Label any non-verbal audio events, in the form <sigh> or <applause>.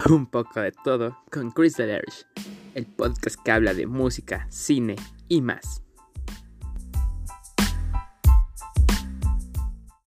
<laughs> Un poco de todo con Chris Delerge, el podcast que habla de música, cine y más.